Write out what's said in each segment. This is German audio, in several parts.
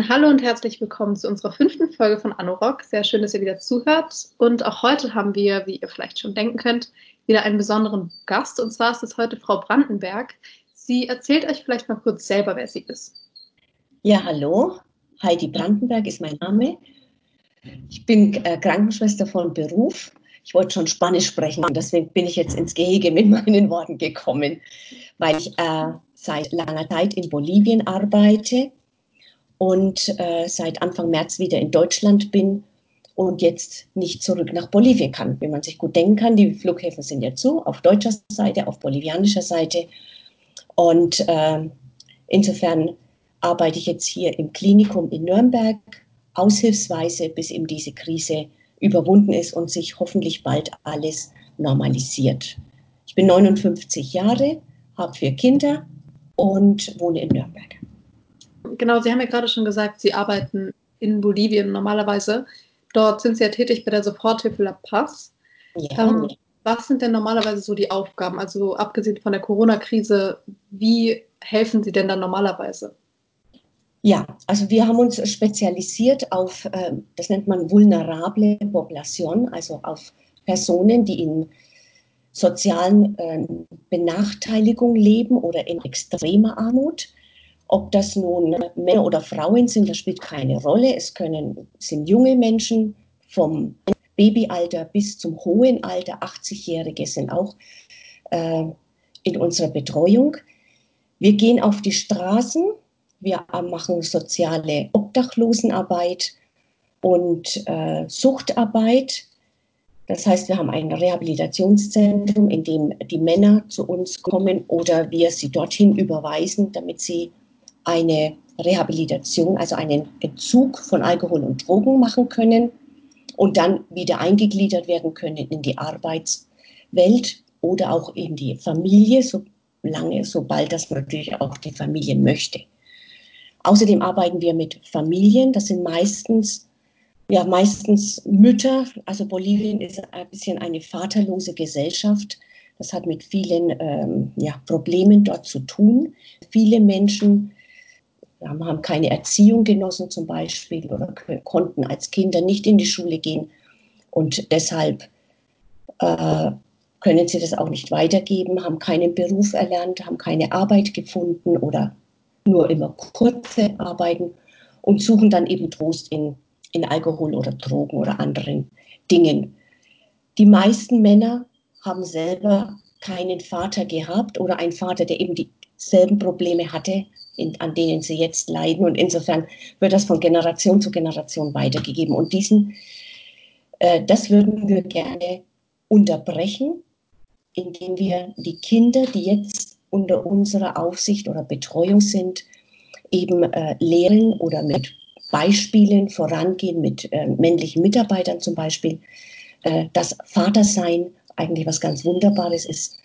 Hallo und herzlich willkommen zu unserer fünften Folge von Anorak. Sehr schön, dass ihr wieder zuhört. Und auch heute haben wir, wie ihr vielleicht schon denken könnt, wieder einen besonderen Gast. Und zwar ist es heute Frau Brandenberg. Sie erzählt euch vielleicht mal kurz selber, wer sie ist. Ja, hallo. Heidi Brandenberg ist mein Name. Ich bin äh, Krankenschwester von Beruf. Ich wollte schon Spanisch sprechen deswegen bin ich jetzt ins Gehege mit meinen Worten gekommen, weil ich äh, seit langer Zeit in Bolivien arbeite und äh, seit Anfang März wieder in Deutschland bin und jetzt nicht zurück nach Bolivien kann. Wie man sich gut denken kann, die Flughäfen sind ja zu, auf deutscher Seite, auf bolivianischer Seite. Und äh, insofern arbeite ich jetzt hier im Klinikum in Nürnberg aushilfsweise, bis eben diese Krise überwunden ist und sich hoffentlich bald alles normalisiert. Ich bin 59 Jahre, habe vier Kinder und wohne in Nürnberg genau, Sie haben ja gerade schon gesagt, Sie arbeiten in Bolivien normalerweise. Dort sind Sie ja tätig bei der Soforthilfe La Paz. Ja. Ähm, was sind denn normalerweise so die Aufgaben? Also abgesehen von der Corona-Krise, wie helfen Sie denn dann normalerweise? Ja, also wir haben uns spezialisiert auf, äh, das nennt man vulnerable Population, also auf Personen, die in sozialen äh, Benachteiligungen leben oder in extremer Armut. Ob das nun Männer oder Frauen sind, das spielt keine Rolle. Es können, sind junge Menschen vom Babyalter bis zum hohen Alter, 80-Jährige sind auch äh, in unserer Betreuung. Wir gehen auf die Straßen, wir machen soziale Obdachlosenarbeit und äh, Suchtarbeit. Das heißt, wir haben ein Rehabilitationszentrum, in dem die Männer zu uns kommen oder wir sie dorthin überweisen, damit sie eine Rehabilitation, also einen Entzug von Alkohol und Drogen machen können und dann wieder eingegliedert werden können in die Arbeitswelt oder auch in die Familie, solange, sobald das natürlich auch die Familie möchte. Außerdem arbeiten wir mit Familien, das sind meistens ja meistens Mütter, also Bolivien ist ein bisschen eine vaterlose Gesellschaft. Das hat mit vielen ähm, ja, Problemen dort zu tun. Viele Menschen haben keine Erziehung genossen zum Beispiel oder konnten als Kinder nicht in die Schule gehen und deshalb äh, können sie das auch nicht weitergeben, haben keinen Beruf erlernt, haben keine Arbeit gefunden oder nur immer kurze Arbeiten und suchen dann eben Trost in, in Alkohol oder Drogen oder anderen Dingen. Die meisten Männer haben selber keinen Vater gehabt oder einen Vater, der eben dieselben Probleme hatte in, an denen sie jetzt leiden. Und insofern wird das von Generation zu Generation weitergegeben. Und diesen, äh, das würden wir gerne unterbrechen, indem wir die Kinder, die jetzt unter unserer Aufsicht oder Betreuung sind, eben äh, lehren oder mit Beispielen vorangehen, mit äh, männlichen Mitarbeitern zum Beispiel, äh, dass Vatersein eigentlich was ganz Wunderbares ist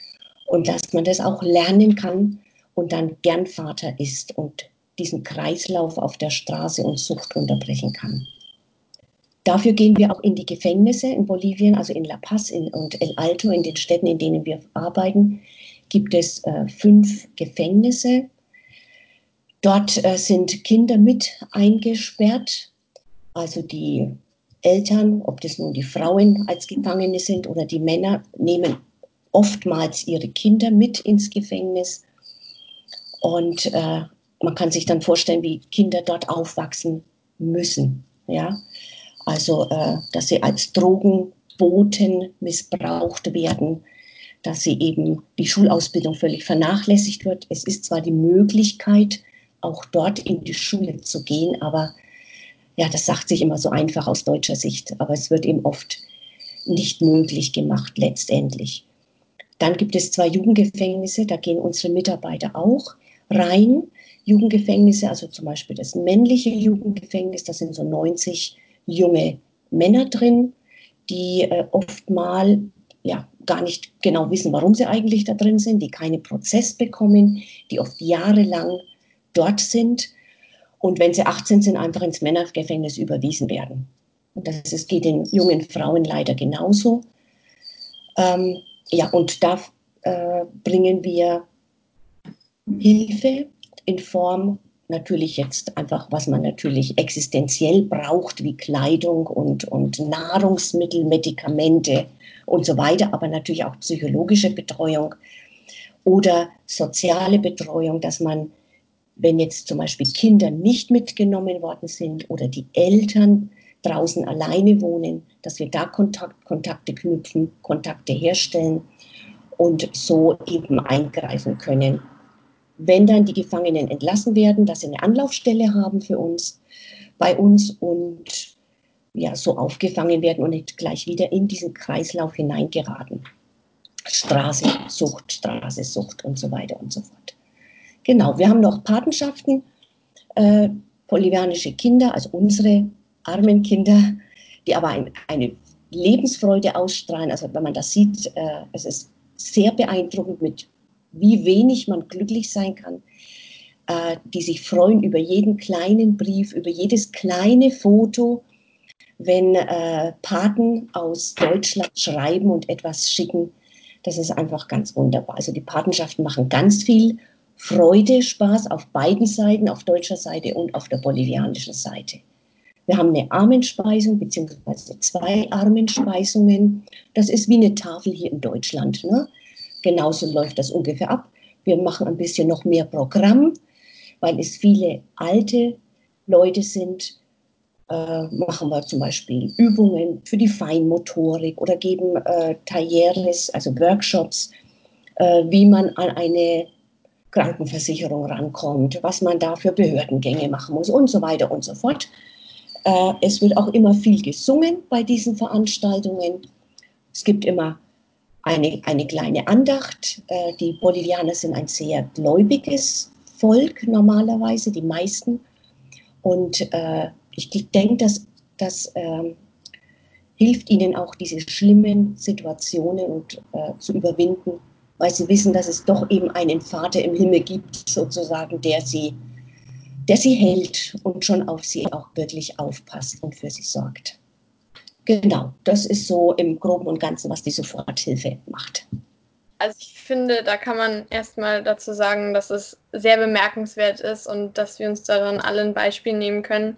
und dass man das auch lernen kann, und dann gern Vater ist und diesen Kreislauf auf der Straße und Sucht unterbrechen kann. Dafür gehen wir auch in die Gefängnisse in Bolivien, also in La Paz in, und El Alto, in den Städten, in denen wir arbeiten, gibt es äh, fünf Gefängnisse. Dort äh, sind Kinder mit eingesperrt, also die Eltern, ob das nun die Frauen als Gefangene sind oder die Männer, nehmen oftmals ihre Kinder mit ins Gefängnis und äh, man kann sich dann vorstellen, wie Kinder dort aufwachsen müssen. Ja? Also, äh, dass sie als Drogenboten missbraucht werden, dass sie eben die Schulausbildung völlig vernachlässigt wird. Es ist zwar die Möglichkeit, auch dort in die Schule zu gehen, aber ja, das sagt sich immer so einfach aus deutscher Sicht, aber es wird eben oft nicht möglich gemacht letztendlich. Dann gibt es zwei Jugendgefängnisse, da gehen unsere Mitarbeiter auch rein. Jugendgefängnisse, also zum Beispiel das männliche Jugendgefängnis, da sind so 90 junge Männer drin, die äh, oftmal ja, gar nicht genau wissen, warum sie eigentlich da drin sind, die keinen Prozess bekommen, die oft jahrelang dort sind und wenn sie 18 sind, einfach ins Männergefängnis überwiesen werden. Und das ist, geht den jungen Frauen leider genauso. Ähm, ja, und da äh, bringen wir Hilfe in Form natürlich jetzt einfach, was man natürlich existenziell braucht, wie Kleidung und, und Nahrungsmittel, Medikamente und so weiter, aber natürlich auch psychologische Betreuung oder soziale Betreuung, dass man, wenn jetzt zum Beispiel Kinder nicht mitgenommen worden sind oder die Eltern draußen alleine wohnen, dass wir da Kontakt, Kontakte knüpfen, Kontakte herstellen und so eben eingreifen können wenn dann die Gefangenen entlassen werden, dass sie eine Anlaufstelle haben für uns, bei uns und ja, so aufgefangen werden und nicht gleich wieder in diesen Kreislauf hineingeraten. Straße, Sucht, Straße, Sucht und so weiter und so fort. Genau, wir haben noch Patenschaften, äh, bolivianische Kinder, also unsere armen Kinder, die aber ein, eine Lebensfreude ausstrahlen. Also wenn man das sieht, äh, es ist sehr beeindruckend mit wie wenig man glücklich sein kann, äh, die sich freuen über jeden kleinen Brief, über jedes kleine Foto, wenn äh, Paten aus Deutschland schreiben und etwas schicken. Das ist einfach ganz wunderbar. Also die Patenschaften machen ganz viel Freude, Spaß auf beiden Seiten, auf deutscher Seite und auf der bolivianischen Seite. Wir haben eine Armenspeisung beziehungsweise zwei Armenspeisungen. Das ist wie eine Tafel hier in Deutschland. Ne? Genauso läuft das ungefähr ab. Wir machen ein bisschen noch mehr Programm, weil es viele alte Leute sind. Äh, machen wir zum Beispiel Übungen für die Feinmotorik oder geben äh, Talleres, also Workshops, äh, wie man an eine Krankenversicherung rankommt, was man da für Behördengänge machen muss und so weiter und so fort. Äh, es wird auch immer viel gesungen bei diesen Veranstaltungen. Es gibt immer eine, eine kleine Andacht. Äh, die Bolivianer sind ein sehr gläubiges Volk normalerweise, die meisten. Und äh, ich denke, dass das äh, hilft ihnen auch, diese schlimmen Situationen und, äh, zu überwinden, weil sie wissen, dass es doch eben einen Vater im Himmel gibt, sozusagen, der sie, der sie hält und schon auf sie auch wirklich aufpasst und für sie sorgt. Genau, das ist so im Groben und Ganzen, was die Soforthilfe macht. Also ich finde, da kann man erstmal dazu sagen, dass es sehr bemerkenswert ist und dass wir uns daran alle ein Beispiel nehmen können,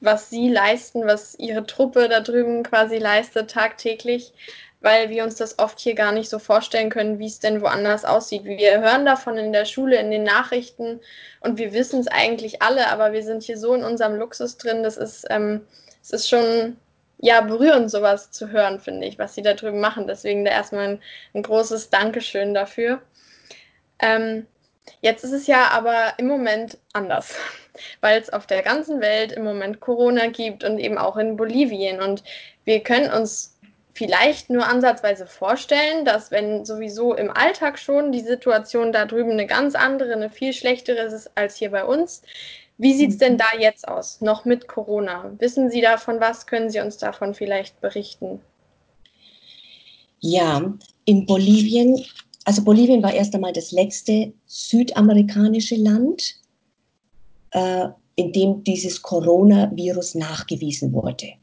was sie leisten, was ihre Truppe da drüben quasi leistet tagtäglich, weil wir uns das oft hier gar nicht so vorstellen können, wie es denn woanders aussieht. Wir hören davon in der Schule, in den Nachrichten und wir wissen es eigentlich alle, aber wir sind hier so in unserem Luxus drin, das ist, ähm, es ist schon ja, berührend, sowas zu hören, finde ich, was sie da drüben machen. Deswegen da erstmal ein, ein großes Dankeschön dafür. Ähm, jetzt ist es ja aber im Moment anders, weil es auf der ganzen Welt im Moment Corona gibt und eben auch in Bolivien. Und wir können uns vielleicht nur ansatzweise vorstellen, dass wenn sowieso im Alltag schon die Situation da drüben eine ganz andere, eine viel schlechtere ist als hier bei uns, wie sieht es denn da jetzt aus, noch mit Corona? Wissen Sie davon was? Können Sie uns davon vielleicht berichten? Ja, in Bolivien, also Bolivien war erst einmal das letzte südamerikanische Land, äh, in dem dieses Coronavirus nachgewiesen wurde.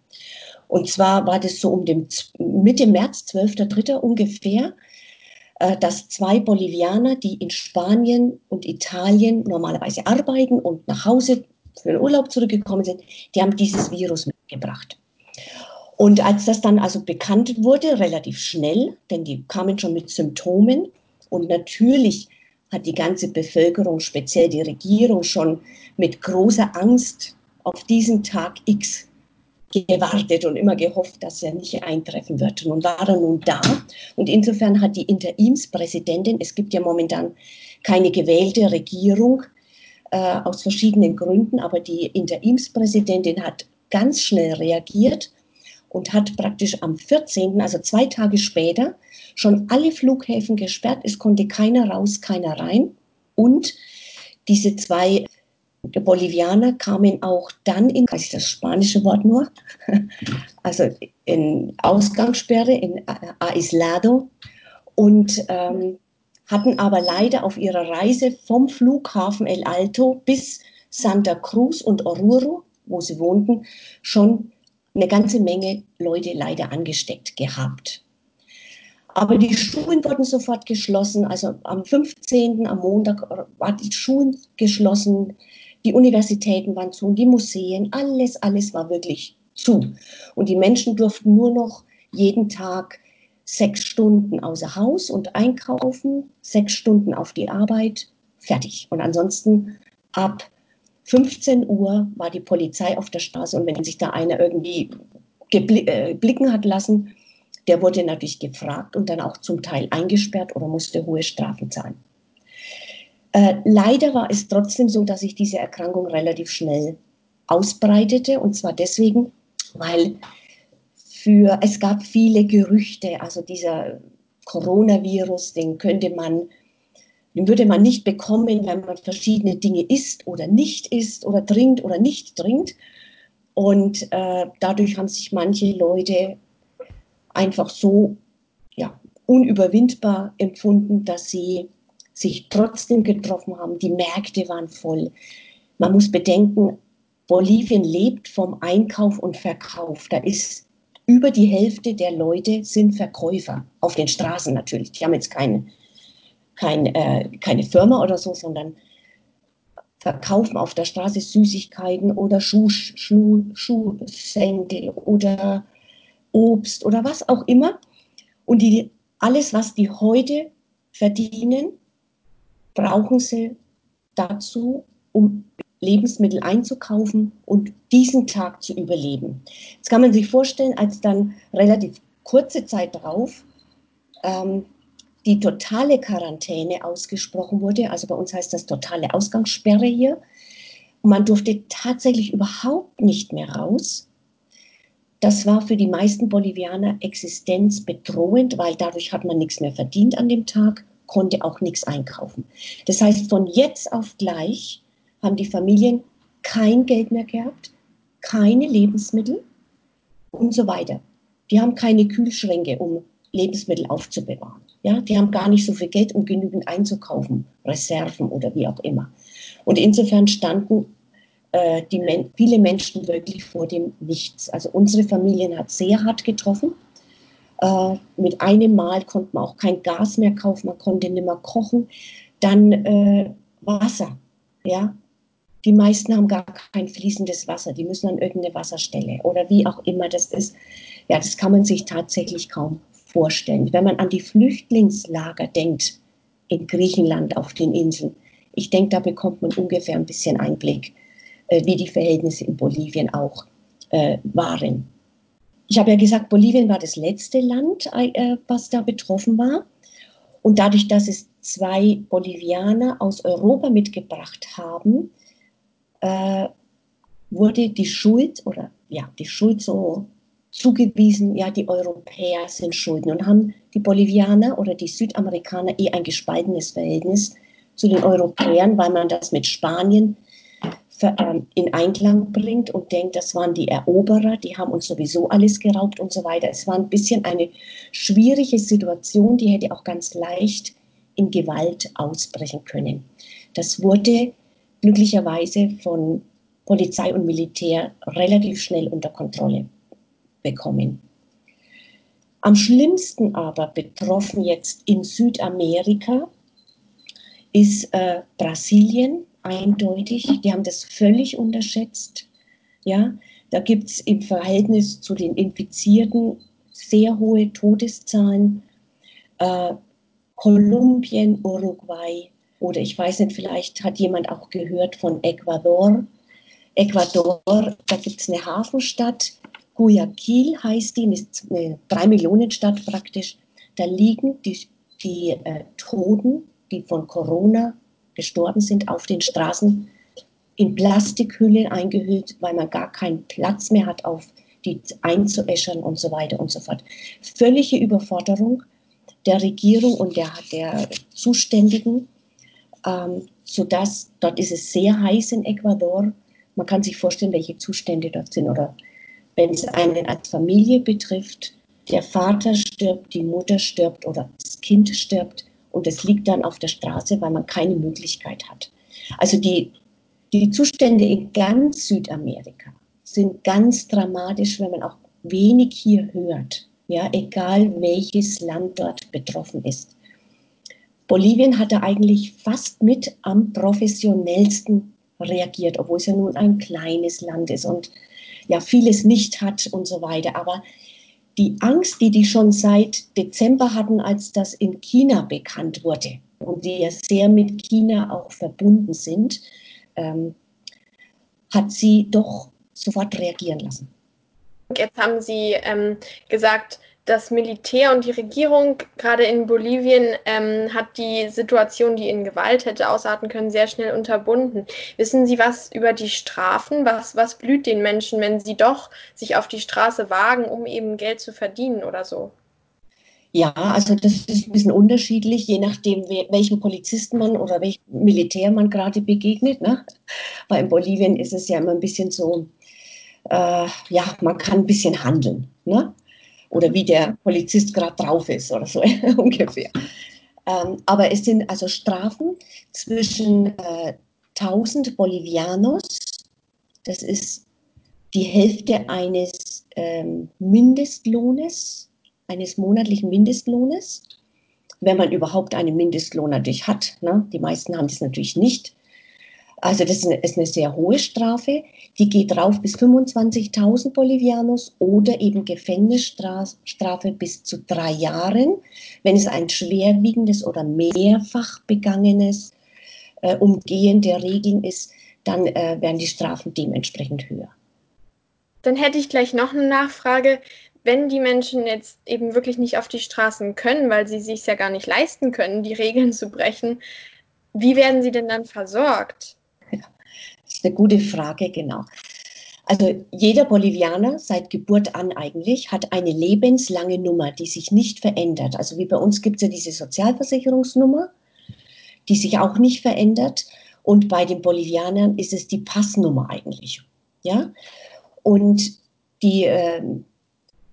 Und zwar war das so um den Mitte März, 12.3. ungefähr, äh, dass zwei Bolivianer, die in Spanien und Italien normalerweise arbeiten und nach Hause für den Urlaub zurückgekommen sind, die haben dieses Virus mitgebracht. Und als das dann also bekannt wurde, relativ schnell, denn die kamen schon mit Symptomen und natürlich hat die ganze Bevölkerung, speziell die Regierung, schon mit großer Angst auf diesen Tag X gewartet und immer gehofft, dass er nicht eintreffen wird. Nun war er nun da und insofern hat die Interimspräsidentin, es gibt ja momentan keine gewählte Regierung äh, aus verschiedenen Gründen, aber die Interimspräsidentin hat ganz schnell reagiert und hat praktisch am 14., also zwei Tage später, schon alle Flughäfen gesperrt. Es konnte keiner raus, keiner rein. Und diese zwei die Bolivianer kamen auch dann in, ich das spanische Wort nur, also in Ausgangssperre, in Aislado und ähm, hatten aber leider auf ihrer Reise vom Flughafen El Alto bis Santa Cruz und Oruro, wo sie wohnten, schon eine ganze Menge Leute leider angesteckt gehabt. Aber die Schulen wurden sofort geschlossen. Also am 15., am Montag war die Schulen geschlossen Die Universitäten waren zu, die Museen, alles, alles war wirklich zu. Und die Menschen durften nur noch jeden Tag sechs Stunden außer Haus und einkaufen, sechs Stunden auf die Arbeit, fertig. Und ansonsten ab 15 Uhr war die Polizei auf der Straße und wenn sich da einer irgendwie äh, blicken hat lassen, der wurde natürlich gefragt und dann auch zum Teil eingesperrt oder musste hohe Strafen zahlen. Äh, leider war es trotzdem so, dass sich diese Erkrankung relativ schnell ausbreitete und zwar deswegen, weil für, es gab viele Gerüchte, also dieser Coronavirus, den könnte man, den würde man nicht bekommen, wenn man verschiedene Dinge isst oder nicht isst oder trinkt oder nicht trinkt. Und äh, dadurch haben sich manche Leute einfach so ja, unüberwindbar empfunden, dass sie sich trotzdem getroffen haben. Die Märkte waren voll. Man muss bedenken, Bolivien lebt vom Einkauf und Verkauf. Da ist über die Hälfte der Leute sind Verkäufer, auf den Straßen natürlich. Die haben jetzt keine, kein, äh, keine Firma oder so, sondern verkaufen auf der Straße Süßigkeiten oder Schuh, Schuh, Schuhsände oder Obst oder was auch immer. Und die, alles, was die heute verdienen, brauchen sie dazu, um Lebensmittel einzukaufen und diesen Tag zu überleben. Jetzt kann man sich vorstellen, als dann relativ kurze Zeit darauf ähm, die totale Quarantäne ausgesprochen wurde, also bei uns heißt das totale Ausgangssperre hier, und man durfte tatsächlich überhaupt nicht mehr raus. Das war für die meisten Bolivianer existenzbedrohend, weil dadurch hat man nichts mehr verdient an dem Tag, konnte auch nichts einkaufen. Das heißt, von jetzt auf gleich haben die Familien kein Geld mehr gehabt, keine Lebensmittel und so weiter. Die haben keine Kühlschränke, um Lebensmittel aufzubewahren. Ja, die haben gar nicht so viel Geld, um genügend einzukaufen, Reserven oder wie auch immer. Und insofern standen äh, die Men viele Menschen wirklich vor dem Nichts. Also unsere Familien hat sehr hart getroffen. Äh, mit einem Mal konnte man auch kein Gas mehr kaufen, man konnte nicht mehr kochen. Dann äh, Wasser. Ja, die meisten haben gar kein fließendes Wasser, die müssen an irgendeine Wasserstelle oder wie auch immer das ist. Ja, das kann man sich tatsächlich kaum vorstellen. Wenn man an die Flüchtlingslager denkt in Griechenland auf den Inseln, ich denke, da bekommt man ungefähr ein bisschen Einblick, äh, wie die Verhältnisse in Bolivien auch äh, waren. Ich habe ja gesagt, Bolivien war das letzte Land, äh, was da betroffen war. Und dadurch, dass es zwei Bolivianer aus Europa mitgebracht haben, äh, wurde die Schuld oder ja, die Schuld so zugewiesen, ja, die Europäer sind schulden und haben die Bolivianer oder die Südamerikaner eh ein gespaltenes Verhältnis zu den Europäern, weil man das mit Spanien in Einklang bringt und denkt, das waren die Eroberer, die haben uns sowieso alles geraubt und so weiter. Es war ein bisschen eine schwierige Situation, die hätte auch ganz leicht in Gewalt ausbrechen können. Das wurde glücklicherweise von Polizei und Militär relativ schnell unter Kontrolle bekommen. Am schlimmsten aber betroffen jetzt in Südamerika ist äh, Brasilien eindeutig. Die haben das völlig unterschätzt. Ja, da gibt es im Verhältnis zu den Infizierten sehr hohe Todeszahlen. Äh, Kolumbien, Uruguay, oder ich weiß nicht, vielleicht hat jemand auch gehört von Ecuador. Ecuador, da gibt es eine Hafenstadt, Guayaquil heißt die, eine Drei-Millionen-Stadt praktisch. Da liegen die, die äh, Toten, die von Corona gestorben sind, auf den Straßen in Plastikhüllen eingehüllt, weil man gar keinen Platz mehr hat, auf die einzuäschern und so weiter und so fort. Völlige Überforderung der Regierung und der, der Zuständigen ähm, sodass dort ist es sehr heiß in Ecuador. Man kann sich vorstellen, welche Zustände dort sind. Oder wenn es einen als Familie betrifft, der Vater stirbt, die Mutter stirbt oder das Kind stirbt und es liegt dann auf der Straße, weil man keine Möglichkeit hat. Also die, die Zustände in ganz Südamerika sind ganz dramatisch, wenn man auch wenig hier hört. Ja, egal welches Land dort betroffen ist. Bolivien hatte eigentlich fast mit am professionellsten reagiert, obwohl es ja nun ein kleines Land ist und ja vieles nicht hat und so weiter. Aber die Angst, die die schon seit Dezember hatten, als das in China bekannt wurde und die ja sehr mit China auch verbunden sind, ähm, hat sie doch sofort reagieren lassen. Jetzt haben Sie ähm, gesagt, das Militär und die Regierung, gerade in Bolivien, ähm, hat die Situation, die in Gewalt hätte ausarten können, sehr schnell unterbunden. Wissen Sie was über die Strafen? Was, was blüht den Menschen, wenn sie doch sich auf die Straße wagen, um eben Geld zu verdienen oder so? Ja, also das ist ein bisschen unterschiedlich, je nachdem, welchem Polizisten man oder welchem Militär man gerade begegnet. Ne? Weil in Bolivien ist es ja immer ein bisschen so, äh, ja, man kann ein bisschen handeln. Ne? Oder wie der Polizist gerade drauf ist oder so ungefähr. Ähm, aber es sind also Strafen zwischen äh, 1000 Bolivianos, das ist die Hälfte eines ähm, Mindestlohnes, eines monatlichen Mindestlohnes, wenn man überhaupt einen Mindestlohn natürlich hat. Ne? Die meisten haben das natürlich nicht. Also das ist eine, ist eine sehr hohe Strafe. Die geht rauf bis 25.000 Bolivianos oder eben Gefängnisstrafe bis zu drei Jahren, wenn es ein schwerwiegendes oder mehrfach begangenes äh, Umgehen der Regeln ist, dann äh, werden die Strafen dementsprechend höher. Dann hätte ich gleich noch eine Nachfrage. Wenn die Menschen jetzt eben wirklich nicht auf die Straßen können, weil sie sich ja gar nicht leisten können, die Regeln zu brechen, wie werden sie denn dann versorgt? Das ist eine gute Frage, genau. Also jeder Bolivianer seit Geburt an eigentlich hat eine lebenslange Nummer, die sich nicht verändert. Also wie bei uns gibt es ja diese Sozialversicherungsnummer, die sich auch nicht verändert. Und bei den Bolivianern ist es die Passnummer eigentlich. Ja? Und die äh,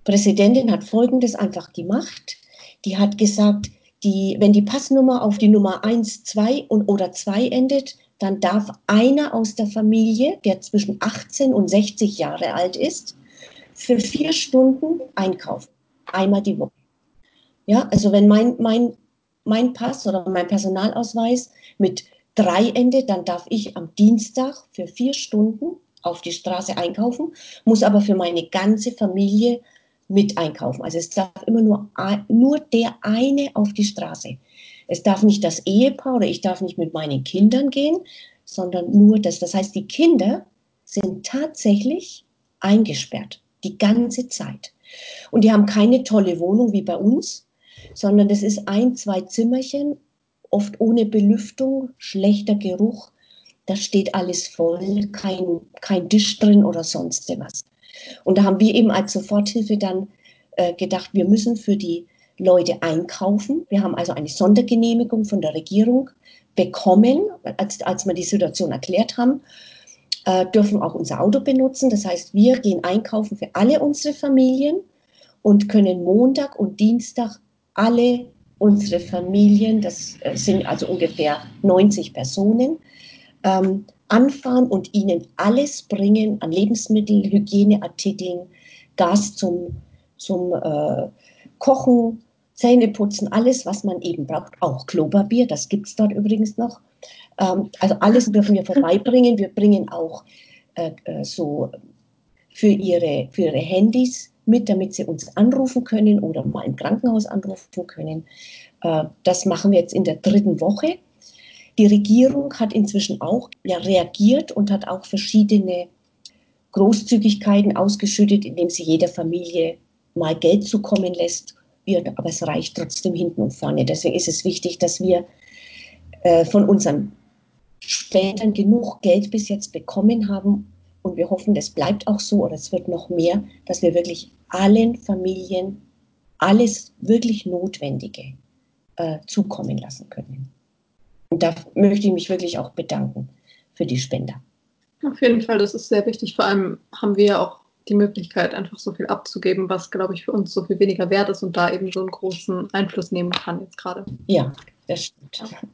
Präsidentin hat Folgendes einfach gemacht. Die hat gesagt, die, wenn die Passnummer auf die Nummer 1, 2 und, oder 2 endet, dann darf einer aus der Familie, der zwischen 18 und 60 Jahre alt ist, für vier Stunden einkaufen. Einmal die Woche. Ja, also wenn mein, mein, mein Pass oder mein Personalausweis mit drei endet, dann darf ich am Dienstag für vier Stunden auf die Straße einkaufen, muss aber für meine ganze Familie mit einkaufen. Also es darf immer nur, nur der eine auf die Straße. Es darf nicht das Ehepaar oder ich darf nicht mit meinen Kindern gehen, sondern nur das. Das heißt, die Kinder sind tatsächlich eingesperrt die ganze Zeit. Und die haben keine tolle Wohnung wie bei uns, sondern das ist ein, zwei Zimmerchen, oft ohne Belüftung, schlechter Geruch. Da steht alles voll, kein, kein Tisch drin oder sonst was. Und da haben wir eben als Soforthilfe dann äh, gedacht, wir müssen für die Leute einkaufen. Wir haben also eine Sondergenehmigung von der Regierung bekommen, als, als wir die Situation erklärt haben, äh, dürfen auch unser Auto benutzen. Das heißt, wir gehen einkaufen für alle unsere Familien und können Montag und Dienstag alle unsere Familien, das äh, sind also ungefähr 90 Personen, ähm, anfahren und ihnen alles bringen an Lebensmitteln, Hygieneartikeln, Gas zum, zum äh, Kochen, Zähne putzen, alles, was man eben braucht, auch Klopapier, das gibt es dort übrigens noch. Ähm, also alles dürfen wir vorbeibringen. Wir bringen auch äh, äh, so für ihre, für ihre Handys mit, damit sie uns anrufen können oder mal im Krankenhaus anrufen können. Äh, das machen wir jetzt in der dritten Woche. Die Regierung hat inzwischen auch ja, reagiert und hat auch verschiedene Großzügigkeiten ausgeschüttet, indem sie jeder Familie mal Geld zukommen lässt wird, aber es reicht trotzdem hinten und vorne. Deswegen ist es wichtig, dass wir äh, von unseren Spendern genug Geld bis jetzt bekommen haben und wir hoffen, das bleibt auch so oder es wird noch mehr, dass wir wirklich allen Familien alles wirklich Notwendige äh, zukommen lassen können. Und da möchte ich mich wirklich auch bedanken für die Spender. Auf jeden Fall, das ist sehr wichtig. Vor allem haben wir ja auch die Möglichkeit, einfach so viel abzugeben, was, glaube ich, für uns so viel weniger wert ist und da eben so einen großen Einfluss nehmen kann jetzt gerade. Ja, das stimmt.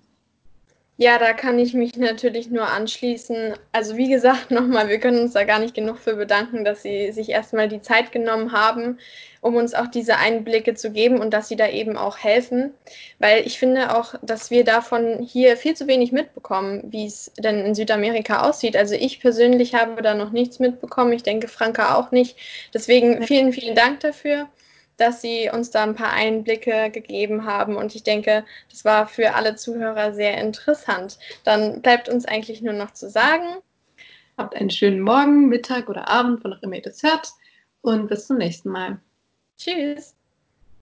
Ja, da kann ich mich natürlich nur anschließen. Also wie gesagt, nochmal, wir können uns da gar nicht genug für bedanken, dass Sie sich erstmal die Zeit genommen haben, um uns auch diese Einblicke zu geben und dass Sie da eben auch helfen. Weil ich finde auch, dass wir davon hier viel zu wenig mitbekommen, wie es denn in Südamerika aussieht. Also ich persönlich habe da noch nichts mitbekommen. Ich denke, Franka auch nicht. Deswegen vielen, vielen Dank dafür dass Sie uns da ein paar Einblicke gegeben haben. Und ich denke, das war für alle Zuhörer sehr interessant. Dann bleibt uns eigentlich nur noch zu sagen. Habt einen schönen Morgen, Mittag oder Abend, wann auch immer ihr das hört. Und bis zum nächsten Mal. Tschüss.